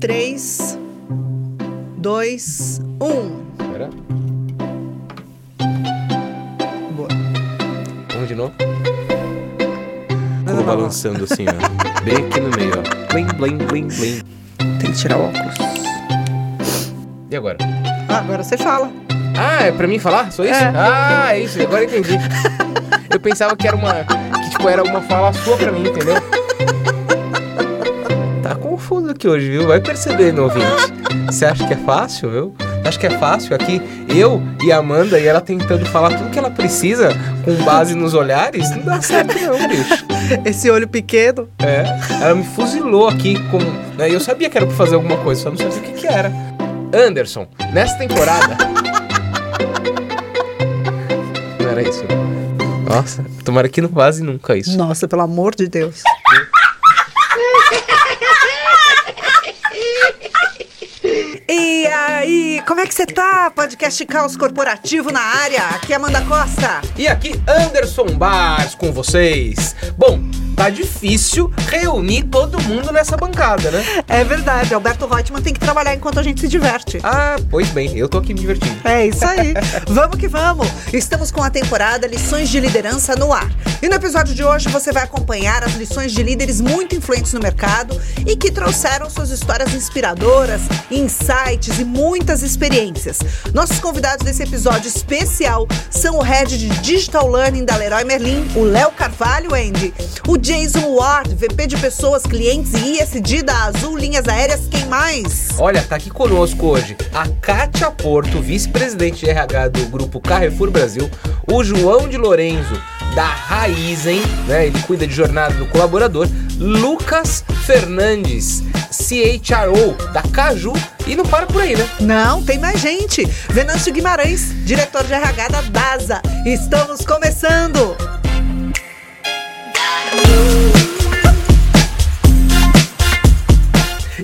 3, 2, 1. Pera. Boa. Vamos de novo? Não, não, balançando assim, ó. Bem aqui no meio, ó. Blim, blim, blim, blim. Tem que tirar o óculos. E agora? Ah, agora você fala. Ah, é pra mim falar? Só isso? É. Ah, é isso. Agora entendi. Eu pensava que era uma... Que, tipo, era uma fala sua pra mim, entendeu? Aqui hoje, viu? Vai percebendo, ouvinte. Você acha que é fácil, viu? Acho que é fácil aqui. Eu e a Amanda e ela tentando falar tudo que ela precisa com base nos olhares. Não dá certo não, bicho. Esse olho pequeno. É, ela me fuzilou aqui com. Né, eu sabia que era pra fazer alguma coisa, só não sabia o que, que era. Anderson, nessa temporada. não era isso. Nossa, tomara que não vaze nunca isso. Nossa, pelo amor de Deus. E aí, como é que você tá? Podcast Caos Corporativo na área. Aqui é Amanda Costa. E aqui, Anderson Bars com vocês. Bom, tá difícil reunir todo mundo nessa bancada, né? É verdade, Alberto Reutemann tem que trabalhar enquanto a gente se diverte. Ah, pois bem, eu tô aqui me divertindo. É isso aí. vamos que vamos. Estamos com a temporada Lições de Liderança no ar. E no episódio de hoje você vai acompanhar as lições de líderes muito influentes no mercado e que trouxeram suas histórias inspiradoras, insights e muitas experiências. Nossos convidados desse episódio especial são o head de Digital Learning da Leroy Merlin, o Léo Carvalho Andy, o Jason Ward, VP de Pessoas, Clientes e ISD da Azul Linhas Aéreas, quem mais? Olha, tá aqui conosco hoje a Kátia Porto, vice-presidente de RH do grupo Carrefour Brasil, o João de Lorenzo, da Raizen, né? Ele cuida de jornada do colaborador, Lucas Fernandes, CHRO da Caju, e não para por aí, né? Não, tem mais gente. Venâncio Guimarães, diretor de RH da DASA. Estamos começando!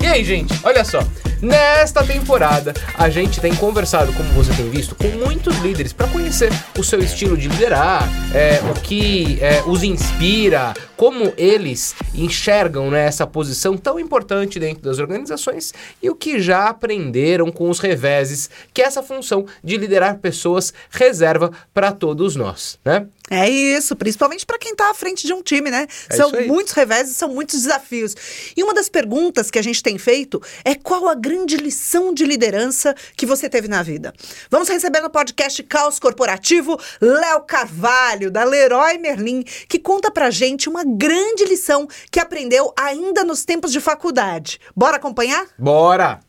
E aí, gente, olha só. Nesta temporada, a gente tem conversado, como você tem visto, com muitos líderes para conhecer o seu estilo de liderar, é, o que é, os inspira, como eles enxergam né, essa posição tão importante dentro das organizações e o que já aprenderam com os reveses que essa função de liderar pessoas reserva para todos nós, né? É isso, principalmente para quem está à frente de um time, né? É são muitos reveses, são muitos desafios. E uma das perguntas que a gente tem feito é qual a grande lição de liderança que você teve na vida? Vamos receber no podcast Caos Corporativo Léo Carvalho, da Leroy Merlin, que conta pra gente uma grande lição que aprendeu ainda nos tempos de faculdade. Bora acompanhar? Bora!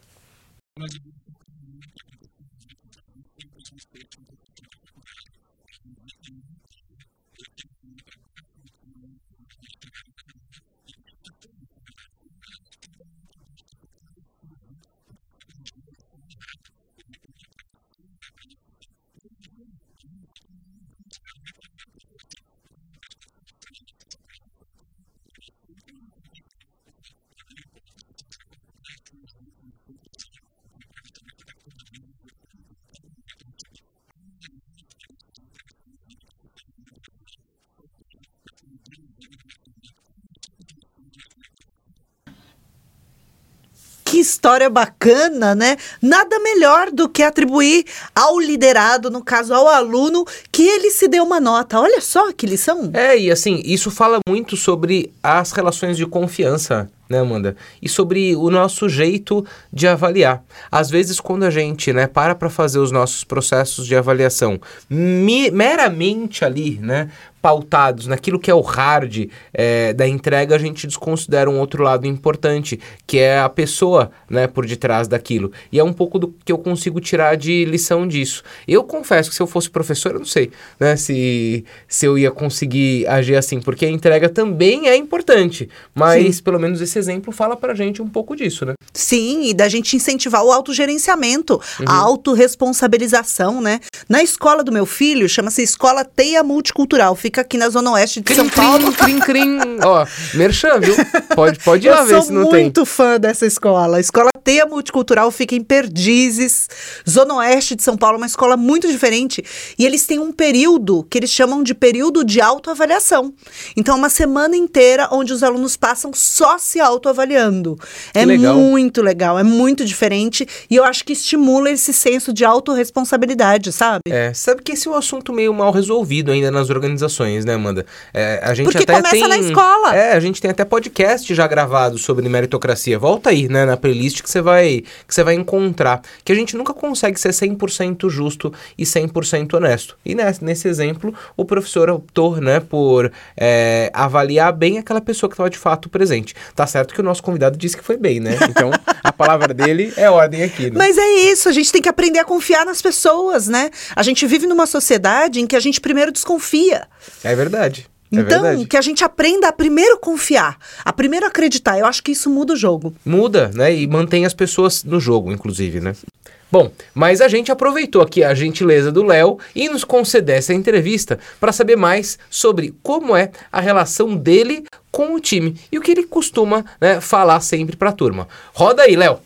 Que história bacana, né? Nada melhor do que atribuir ao liderado, no caso ao aluno, que ele se deu uma nota. Olha só que lição. É, e assim, isso fala muito sobre as relações de confiança, né, Amanda? E sobre o nosso jeito de avaliar. Às vezes, quando a gente, né, para para fazer os nossos processos de avaliação meramente ali, né, pautados naquilo que é o hard é, da entrega, a gente desconsidera um outro lado importante, que é a pessoa, né, por detrás daquilo. E é um pouco do que eu consigo tirar de lição disso. Eu confesso que se eu fosse professor, eu não sei, né, se, se eu ia conseguir agir assim, porque a entrega também é importante, mas pelo menos esse exemplo fala pra gente um pouco disso, né? Sim, e da gente incentivar o autogerenciamento, a autorresponsabilização, né? Na escola do meu filho, chama-se Escola Teia Multicultural, fica aqui na Zona Oeste de São Paulo. Crim, crim, crim. Ó, merchan, viu? Pode, pode ir lá Eu ver sou se não tem. muito fã dessa escola. Escola Teia Multicultural fica em Perdizes, Zona Oeste de São Paulo, uma escola muito diferente. E eles têm um período que eles chamam de período de autoavaliação. Então, é uma semana inteira onde os alunos passam só se autoavaliando. É legal. muito legal, é muito diferente e eu acho que estimula esse senso de autorresponsabilidade, sabe? É, sabe que esse é um assunto meio mal resolvido ainda nas organizações, né, Amanda? É, a gente Porque até começa tem, na escola. É, a gente tem até podcast já gravado sobre meritocracia. Volta aí, né, na playlist que você vai que você vai encontrar que a gente nunca consegue ser 100% justo e 100% honesto. E nesse, nesse exemplo, o professor optou, né, por é, avaliar bem aquela pessoa que estava de fato presente. Tá certo que o nosso convidado disse que foi bem, né? Então, a palavra dele é ordem aqui, né? Mas é isso, a gente tem que aprender a confiar nas pessoas, né? A gente vive numa sociedade em que a gente primeiro desconfia. É verdade. É Então, verdade. que a gente aprenda a primeiro confiar, a primeiro acreditar. Eu acho que isso muda o jogo. Muda, né? E mantém as pessoas no jogo, inclusive, né? Bom, mas a gente aproveitou aqui a gentileza do Léo e nos conceder essa entrevista para saber mais sobre como é a relação dele com o time e o que ele costuma né, falar sempre para a turma. Roda aí, Léo.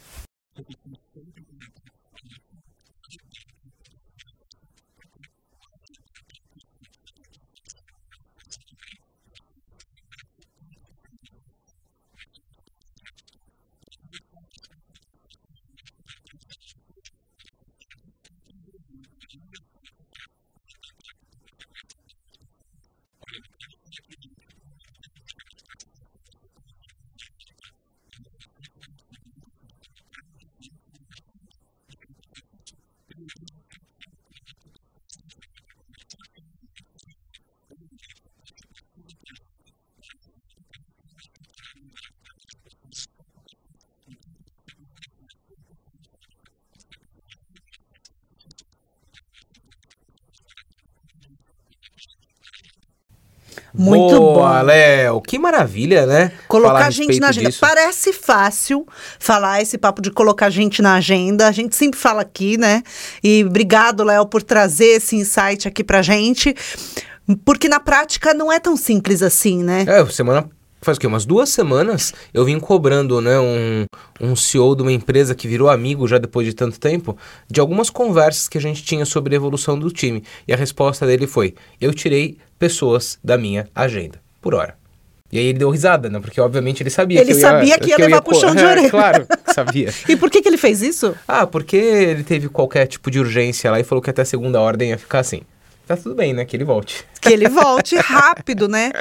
Muito Boa, bom. Léo. Que maravilha, né? Colocar a gente na agenda. disso. Parece fácil falar esse papo de colocar a gente na agenda. A gente sempre fala aqui, né? E obrigado, Léo, por trazer esse insight aqui pra gente. Porque na prática não é tão simples assim, né? É, semana. Faz o quê? Umas duas semanas eu vim cobrando, né, um, um CEO de uma empresa que virou amigo já depois de tanto tempo, de algumas conversas que a gente tinha sobre a evolução do time. E a resposta dele foi: eu tirei pessoas da minha agenda, por hora. E aí ele deu risada, né? Porque obviamente ele sabia Ele que eu ia, sabia que ia levar puxão de É, orelha. Claro, sabia. E por que, que ele fez isso? Ah, porque ele teve qualquer tipo de urgência lá e falou que até a segunda ordem ia ficar assim. Tá tudo bem, né? Que ele volte. Que ele volte rápido, né?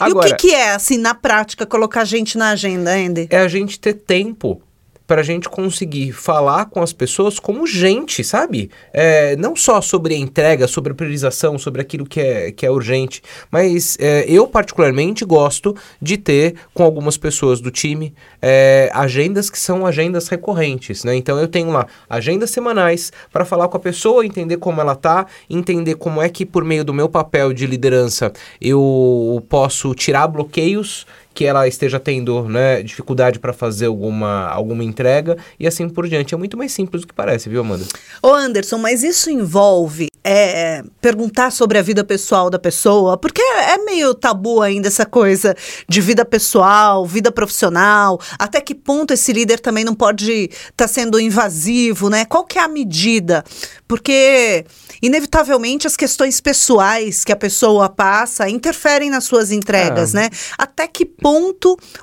E o Agora- que, que é, assim, na prática, colocar a gente na agenda, Andy? é a gente ter tempo para a gente conseguir falar com as pessoas como gente, sabe? É, não só sobre a entrega, sobre a priorização, sobre aquilo que é, que é urgente, mas é, eu particularmente gosto de ter com algumas pessoas do time é, agendas que são agendas recorrentes, né? Então eu tenho lá agendas semanais para falar com a pessoa, entender como ela tá, entender como é que por meio do meu papel de liderança eu posso tirar bloqueios que ela esteja tendo né, dificuldade para fazer alguma, alguma entrega e assim por diante. É muito mais simples do que parece, viu, Amanda? Ô Anderson, mas isso envolve é, perguntar sobre a vida pessoal da pessoa? Porque é meio tabu ainda essa coisa de vida pessoal, vida profissional. Até que ponto esse líder também não pode estar sendo invasivo, né? Qual que é a medida? Porque, inevitavelmente, as questões pessoais que a pessoa passa interferem nas suas entregas, Ah. né? Até que ponto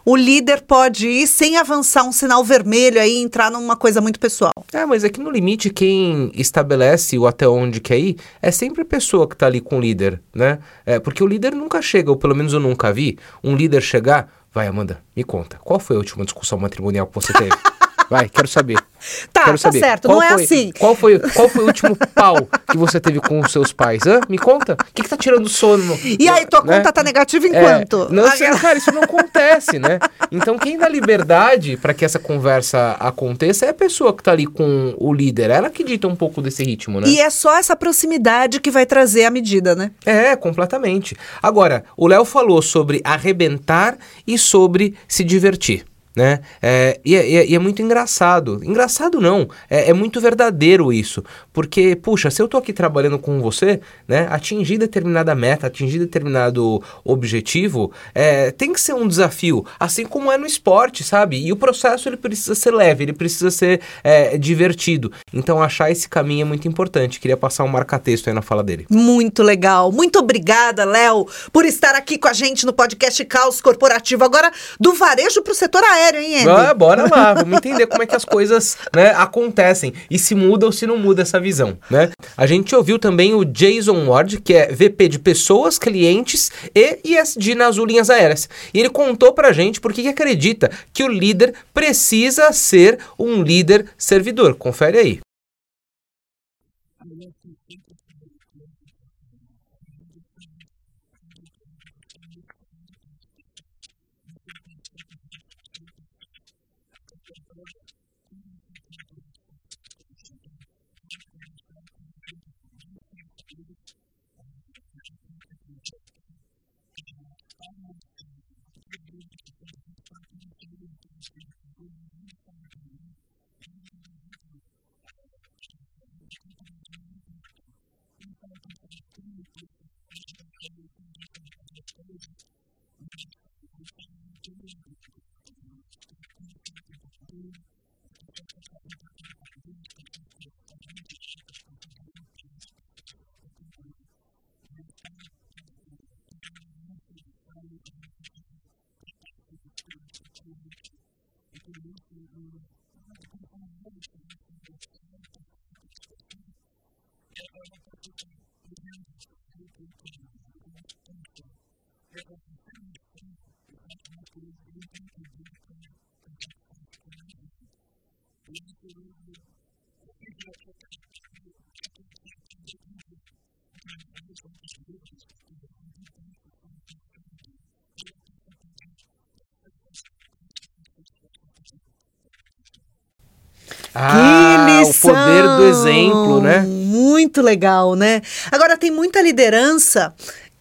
o líder pode ir sem avançar um sinal vermelho aí e entrar numa coisa muito pessoal? É, mas é que no limite quem estabelece o até onde quer ir é sempre a pessoa que tá ali com o líder, né? É, porque o líder nunca chega, ou pelo menos eu nunca vi, um líder chegar, vai Amanda, me conta, qual foi a última discussão matrimonial que você teve? Vai, quero saber. Tá, quero tá saber. certo, não é foi- assim. Qual foi, qual foi o último pau que você teve com os seus pais? Hã? Me conta. O que, que tá tirando sono? E aí, tua Né? conta tá negativa É, enquanto? não, Ah, sei, cara, isso não acontece, né? Então, quem dá liberdade para que essa conversa aconteça é a pessoa que tá ali com o líder. Ela que dita um pouco desse ritmo, né? E é só essa proximidade que vai trazer a medida, né? É, completamente. Agora, o Léo falou sobre arrebentar e sobre se divertir. Né? É, e, é, e é- e é muito engraçado. Engraçado não, é, é muito verdadeiro isso. Porque, puxa, se eu tô aqui trabalhando com você, né? Atingir determinada meta, atingir determinado objetivo, é, tem que ser um desafio. Assim como é no esporte, sabe? E o processo ele precisa ser leve, ele precisa ser é, divertido. Então, achar esse caminho é muito importante. Queria passar um marca-texto aí na fala dele. Muito legal. Muito obrigada, Léo, por estar aqui com a gente no podcast Caos Corporativo. Agora, do varejo para o setor aéreo. Hein, Andy? Ah, bora lá, vamos entender como é que as coisas né, acontecem e se muda ou se não muda essa visão, né? A gente ouviu também o Jason Ward, que é VP de Pessoas, Clientes e ISD nas linhas aéreas. E ele contou pra gente por que acredita que o líder precisa ser um líder servidor. Confere aí. Thank you. Poder do exemplo, né? Muito legal, né? Agora tem muita liderança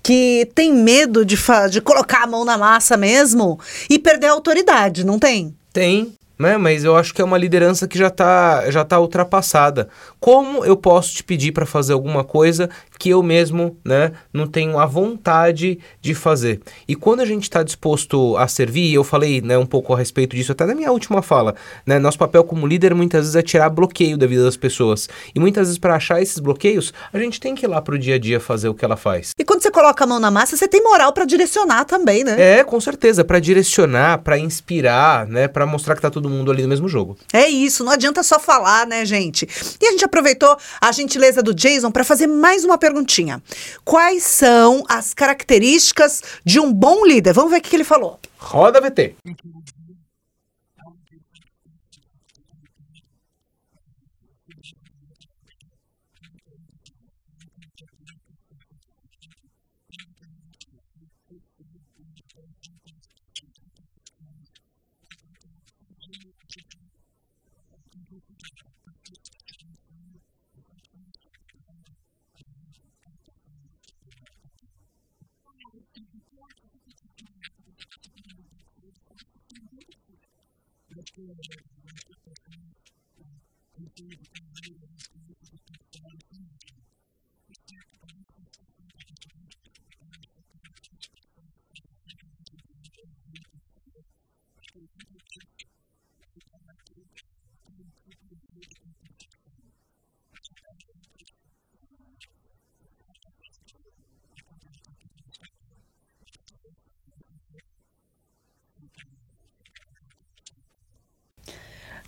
que tem medo de, de colocar a mão na massa mesmo e perder a autoridade, não tem? Tem, né? Mas eu acho que é uma liderança que já está já tá ultrapassada. Como eu posso te pedir para fazer alguma coisa que eu mesmo né, não tenho a vontade de fazer? E quando a gente está disposto a servir, eu falei né, um pouco a respeito disso até na minha última fala, né, nosso papel como líder muitas vezes é tirar bloqueio da vida das pessoas. E muitas vezes para achar esses bloqueios, a gente tem que ir lá pro dia a dia fazer o que ela faz. E quando você coloca a mão na massa, você tem moral para direcionar também, né? É, com certeza, para direcionar, para inspirar, né, para mostrar que tá tudo mundo ali no mesmo jogo. É isso, não adianta só falar, né, gente? E a gente aproveitou a gentileza do Jason para fazer mais uma perguntinha. Quais são as características de um bom líder? Vamos ver o que ele falou. Roda VT.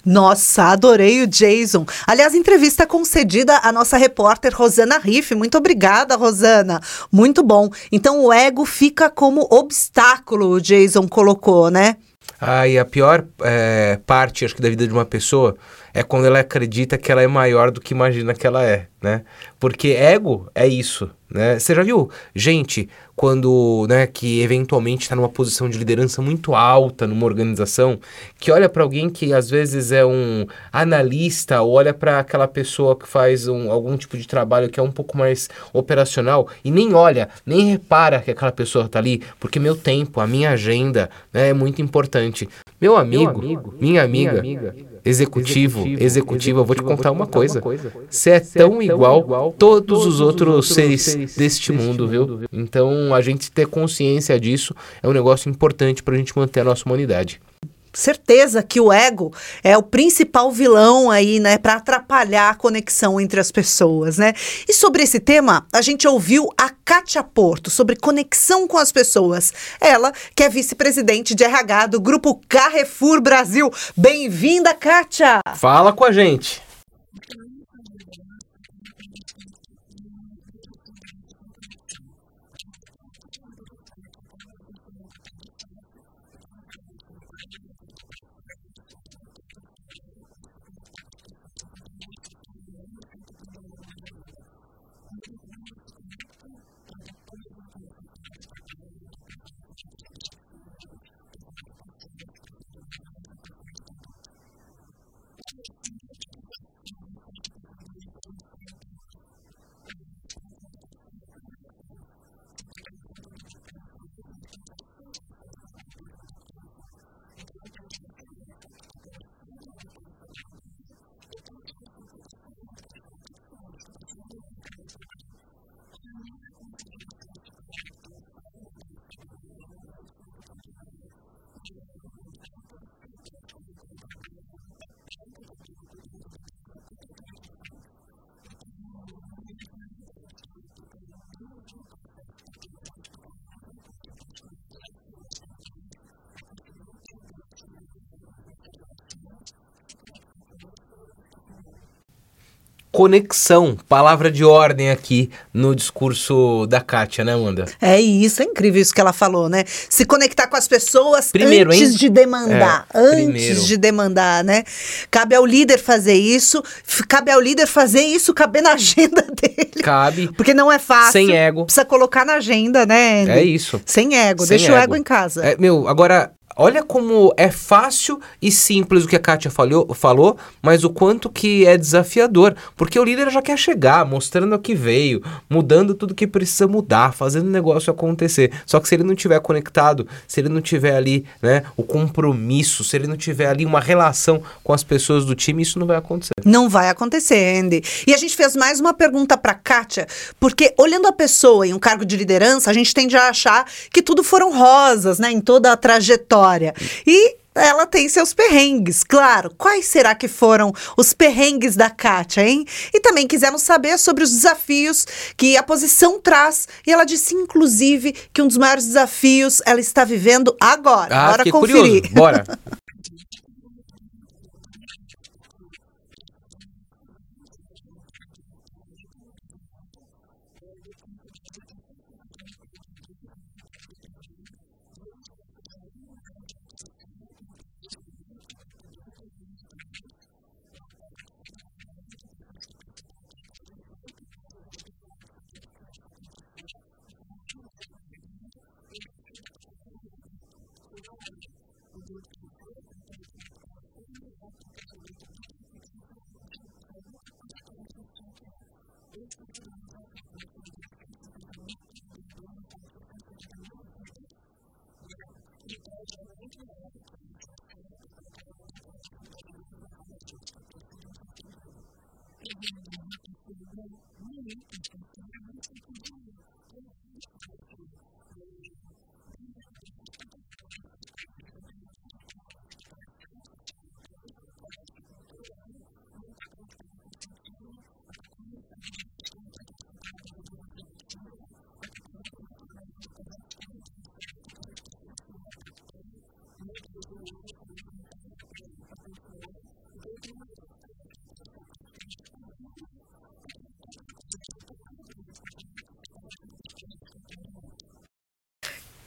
Nossa, adorei o Jason. Aliás, entrevista concedida à nossa repórter Rosana Riff. Muito obrigada, Rosana. Muito bom. Então o ego fica como obstáculo, o Jason colocou, né? Ah, e a pior é, parte, acho que, da vida de uma pessoa é quando ela acredita que ela é maior do que imagina que ela é, né? Porque ego é isso, né? Você já viu gente quando, né, que eventualmente está numa posição de liderança muito alta numa organização, que olha para alguém que às vezes é um analista, ou olha para aquela pessoa que faz um, algum tipo de trabalho que é um pouco mais operacional e nem olha, nem repara que aquela pessoa está ali, porque meu tempo, a minha agenda né, é muito importante. Meu amigo, meu amigo minha amiga, minha amiga executivo, executivo, executiva, eu vou te contar uma coisa. Você é tão igual todos os outros seres deste mundo, viu? Então, a gente ter consciência disso é um negócio importante para a gente manter a nossa humanidade. Certeza que o ego é o principal vilão aí, né, para atrapalhar a conexão entre as pessoas, né? E sobre esse tema, a gente ouviu a Kátia Porto sobre conexão com as pessoas. Ela, que é vice-presidente de RH do grupo Carrefour Brasil. Bem-vinda, Kátia! Fala com a gente. Conexão, palavra de ordem aqui no discurso da Kátia, né, Amanda? É isso, é incrível isso que ela falou, né? Se conectar com as pessoas primeiro, antes hein? de demandar, é, antes primeiro. de demandar, né? Cabe ao líder fazer isso, cabe ao líder fazer isso caber na agenda dele. Cabe. Porque não é fácil. Sem ego. Precisa colocar na agenda, né? É isso. Sem ego, Sem deixa ego. o ego em casa. É, meu, agora Olha como é fácil e simples o que a Kátia falou, falou, mas o quanto que é desafiador. Porque o líder já quer chegar, mostrando o que veio, mudando tudo que precisa mudar, fazendo o negócio acontecer. Só que se ele não tiver conectado, se ele não tiver ali né, o compromisso, se ele não tiver ali uma relação com as pessoas do time, isso não vai acontecer. Não vai acontecer, Andy. E a gente fez mais uma pergunta para Kátia, porque olhando a pessoa em um cargo de liderança, a gente tende a achar que tudo foram rosas, né, em toda a trajetória história. E ela tem seus perrengues, claro. Quais será que foram os perrengues da Kátia, hein? E também quisemos saber sobre os desafios que a posição traz. E ela disse, inclusive, que um dos maiores desafios ela está vivendo agora. Ah, Bora conferir. Curioso. Bora.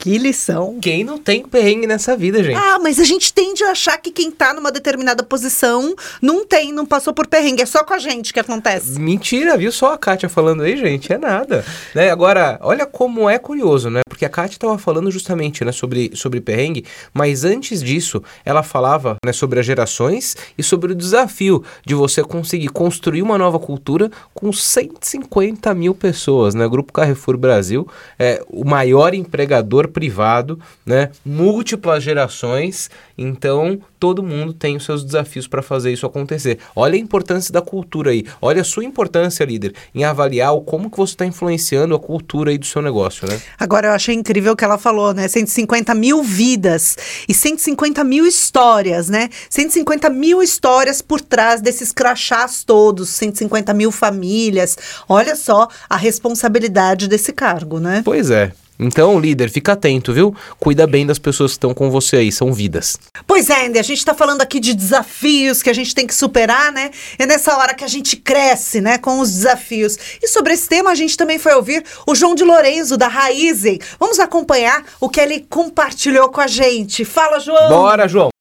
Que lição. Quem não tem perrengue nessa vida, gente? Ah, mas a gente tende a achar que quem tá numa determinada posição não tem, não passou por perrengue. É só com a gente que acontece. Mentira, viu só a Kátia falando aí, gente? É nada. né? Agora, olha como é curioso, né? Porque a Kátia estava falando justamente né, sobre, sobre perrengue, mas antes disso, ela falava né, sobre as gerações e sobre o desafio de você conseguir construir uma nova cultura com 150 mil pessoas, né? O Grupo Carrefour Brasil é o maior empregador privado, né? Múltiplas gerações, então todo mundo tem os seus desafios para fazer isso acontecer. Olha a importância da cultura aí, olha a sua importância, líder, em avaliar como que você está influenciando a cultura aí do seu negócio, né? Agora eu achei incrível o que ela falou, né? 150 mil vidas e 150 mil histórias, né? 150 mil histórias por trás desses crachás todos, 150 mil famílias. Olha só a responsabilidade desse cargo, né? Pois é. Então, líder, fica atento, viu? Cuida bem das pessoas que estão com você aí, são vidas. Pois é, Andy, a gente está falando aqui de desafios que a gente tem que superar, né? É nessa hora que a gente cresce, né, com os desafios. E sobre esse tema, a gente também foi ouvir o João de Lorenzo, da Raizen. Vamos acompanhar o que ele compartilhou com a gente. Fala, João! Bora, João!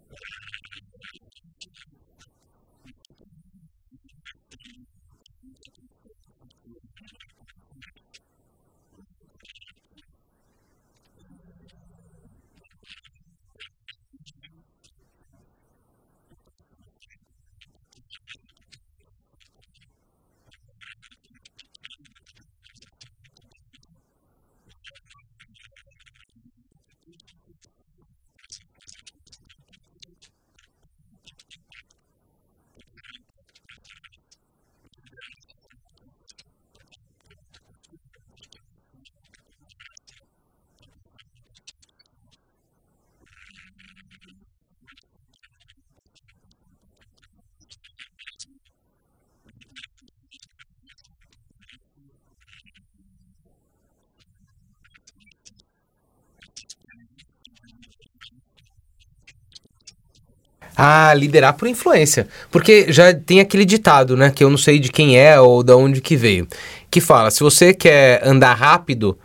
Ah, liderar por influência. Porque já tem aquele ditado, né? Que eu não sei de quem é ou de onde que veio. Que fala, se você quer andar rápido,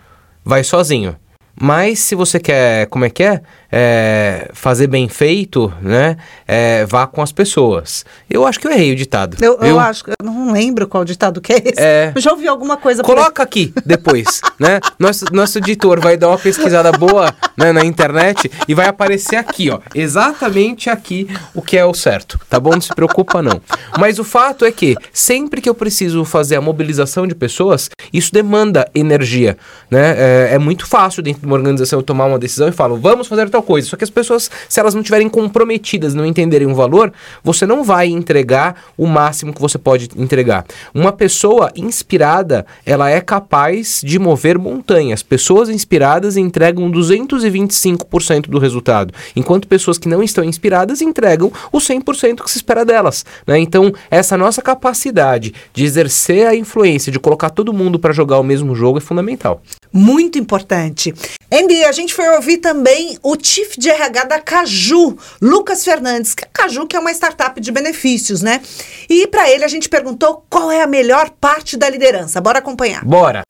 vai sozinho. Mas se você quer, como é que é? É fazer bem feito, né? É, vá com as pessoas. Eu acho que eu errei o ditado. Eu, eu acho que eu não lembro qual ditado que é esse. É, eu já ouvi alguma coisa. Coloca aqui depois, né? Nosso, nosso editor vai dar uma pesquisada boa né, na internet e vai aparecer aqui, ó. Exatamente aqui o que é o certo, tá bom? Não se preocupa não. Mas o fato é que sempre que eu preciso fazer a mobilização de pessoas, isso demanda energia, né? É, é muito fácil dentro de uma organização tomar uma decisão e falar, vamos fazer tal coisa. Só que as pessoas, se elas não estiverem comprometidas, não entenderem o valor, você não vai entregar o máximo que você pode entregar. Uma pessoa inspirada, ela é capaz de mover montanhas. Pessoas inspiradas entregam 225% do resultado, enquanto pessoas que não estão inspiradas entregam o 100% que se espera delas. Né? Então, essa nossa capacidade de exercer a influência, de colocar todo mundo para jogar o mesmo jogo é fundamental. Muito importante. Andy, a gente foi ouvir também o Chief de RH da Caju, Lucas Fernandes. Que Caju que é uma startup de benefícios, né? E para ele a gente perguntou qual é a melhor parte da liderança. Bora acompanhar. Bora.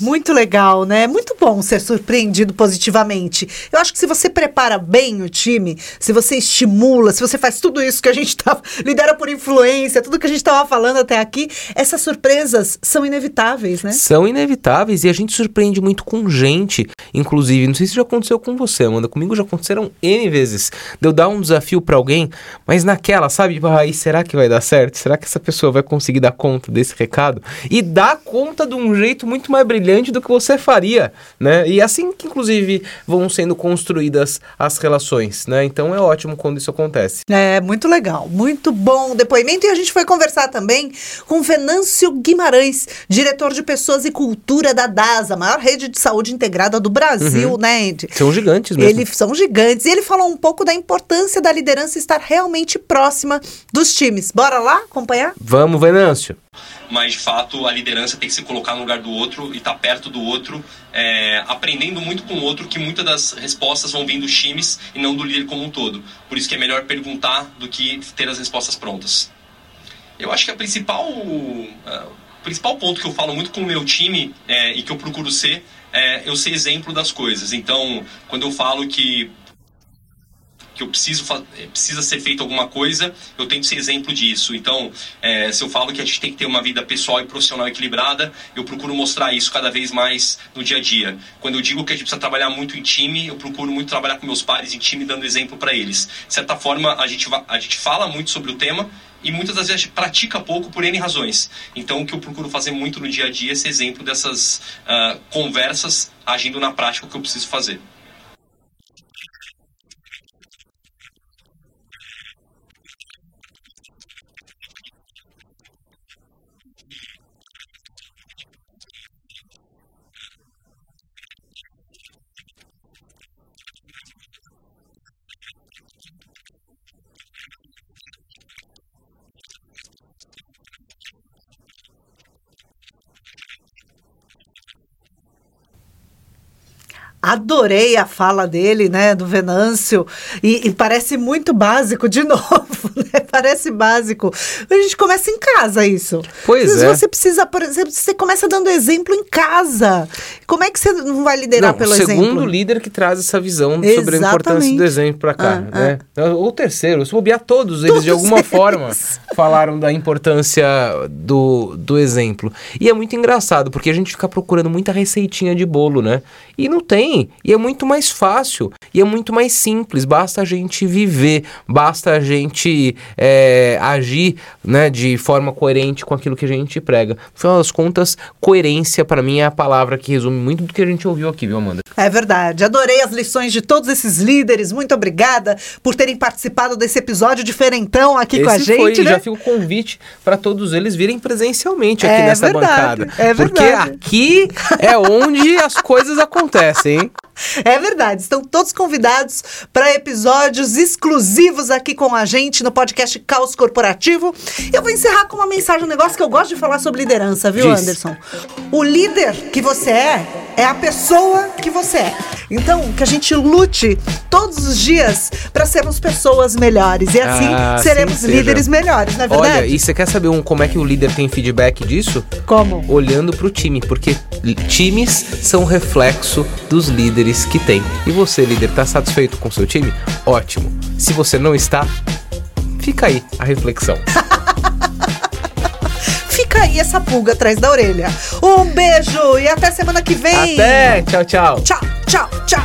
Muito legal, né? Muito bom ser surpreendido positivamente. Eu acho que se você prepara bem o time, se você estimula, se você faz tudo isso que a gente tá, lidera por influência, tudo que a gente estava falando até aqui, essas surpresas são inevitáveis, né? São inevitáveis e a gente surpreende muito com gente, inclusive. Não sei se já aconteceu com você, Amanda. Comigo já aconteceram N vezes. De eu dar um desafio para alguém, mas naquela, sabe? Tipo, aí, será que vai dar certo? Será que essa pessoa vai conseguir dar conta desse recado? E dar conta de um jeito muito mais brilhante brilhante do que você faria, né? E assim que, inclusive, vão sendo construídas as relações, né? Então é ótimo quando isso acontece. É, muito legal, muito bom depoimento. E a gente foi conversar também com Venâncio Guimarães, diretor de Pessoas e Cultura da DASA, maior rede de saúde integrada do Brasil, uhum. né, Andy? São gigantes mesmo. Eles são gigantes. E ele falou um pouco da importância da liderança estar realmente próxima dos times. Bora lá acompanhar? Vamos, Venâncio mas de fato a liderança tem que se colocar no lugar do outro e estar tá perto do outro, é, aprendendo muito com o outro, que muitas das respostas vão vir dos times e não do líder como um todo. Por isso que é melhor perguntar do que ter as respostas prontas. Eu acho que a principal uh, principal ponto que eu falo muito com o meu time é, e que eu procuro ser é eu ser exemplo das coisas. Então, quando eu falo que que eu preciso é, precisa ser feito alguma coisa, eu tento ser exemplo disso. Então, é, se eu falo que a gente tem que ter uma vida pessoal e profissional equilibrada, eu procuro mostrar isso cada vez mais no dia a dia. Quando eu digo que a gente precisa trabalhar muito em time, eu procuro muito trabalhar com meus pares em time, dando exemplo para eles. De certa forma, a gente, a gente fala muito sobre o tema, e muitas das vezes pratica pouco por N razões. Então, o que eu procuro fazer muito no dia a dia é esse exemplo dessas uh, conversas agindo na prática o que eu preciso fazer. Adorei a fala dele, né, do Venâncio, e, e parece muito básico, de novo, né? Parece básico. A gente começa em casa isso. Pois é. Você precisa, por exemplo, você começa dando exemplo em casa. Como é que você não vai liderar não, pelo o exemplo? segundo líder que traz essa visão sobre a importância do exemplo para cá, ah, né? Ah. Ou o terceiro, se bobear todos eles todos de alguma eles. forma falaram da importância do, do exemplo. E é muito engraçado, porque a gente fica procurando muita receitinha de bolo, né? E não tem. E é muito mais fácil. E é muito mais simples. Basta a gente viver. Basta a gente é, agir né, de forma coerente com aquilo que a gente prega. No final das contas, coerência para mim é a palavra que resume muito do que a gente ouviu aqui, viu, Amanda? É verdade. Adorei as lições de todos esses líderes. Muito obrigada por terem participado desse episódio diferentão aqui Esse com a gente. Foi, né? Já fica o convite para todos eles virem presencialmente aqui é nessa verdade, bancada. É verdade. Porque aqui é onde as coisas acontecem hein? É verdade. Estão todos convidados para episódios exclusivos aqui com a gente no podcast Caos Corporativo. Eu vou encerrar com uma mensagem, um negócio que eu gosto de falar sobre liderança, viu, Diz. Anderson? O líder que você é é a pessoa que você é. Então, que a gente lute todos os dias para sermos pessoas melhores e assim ah, seremos líderes melhores, não é verdade? Olha, e você quer saber um, como é que o líder tem feedback disso? Como? Olhando para o time, porque times são reflexo dos líderes que tem. E você, líder, está satisfeito com seu time? Ótimo. Se você não está, fica aí a reflexão. Tira aí essa pulga atrás da orelha. Um beijo e até semana que vem. Até. Tchau, tchau. Tchau, tchau, tchau.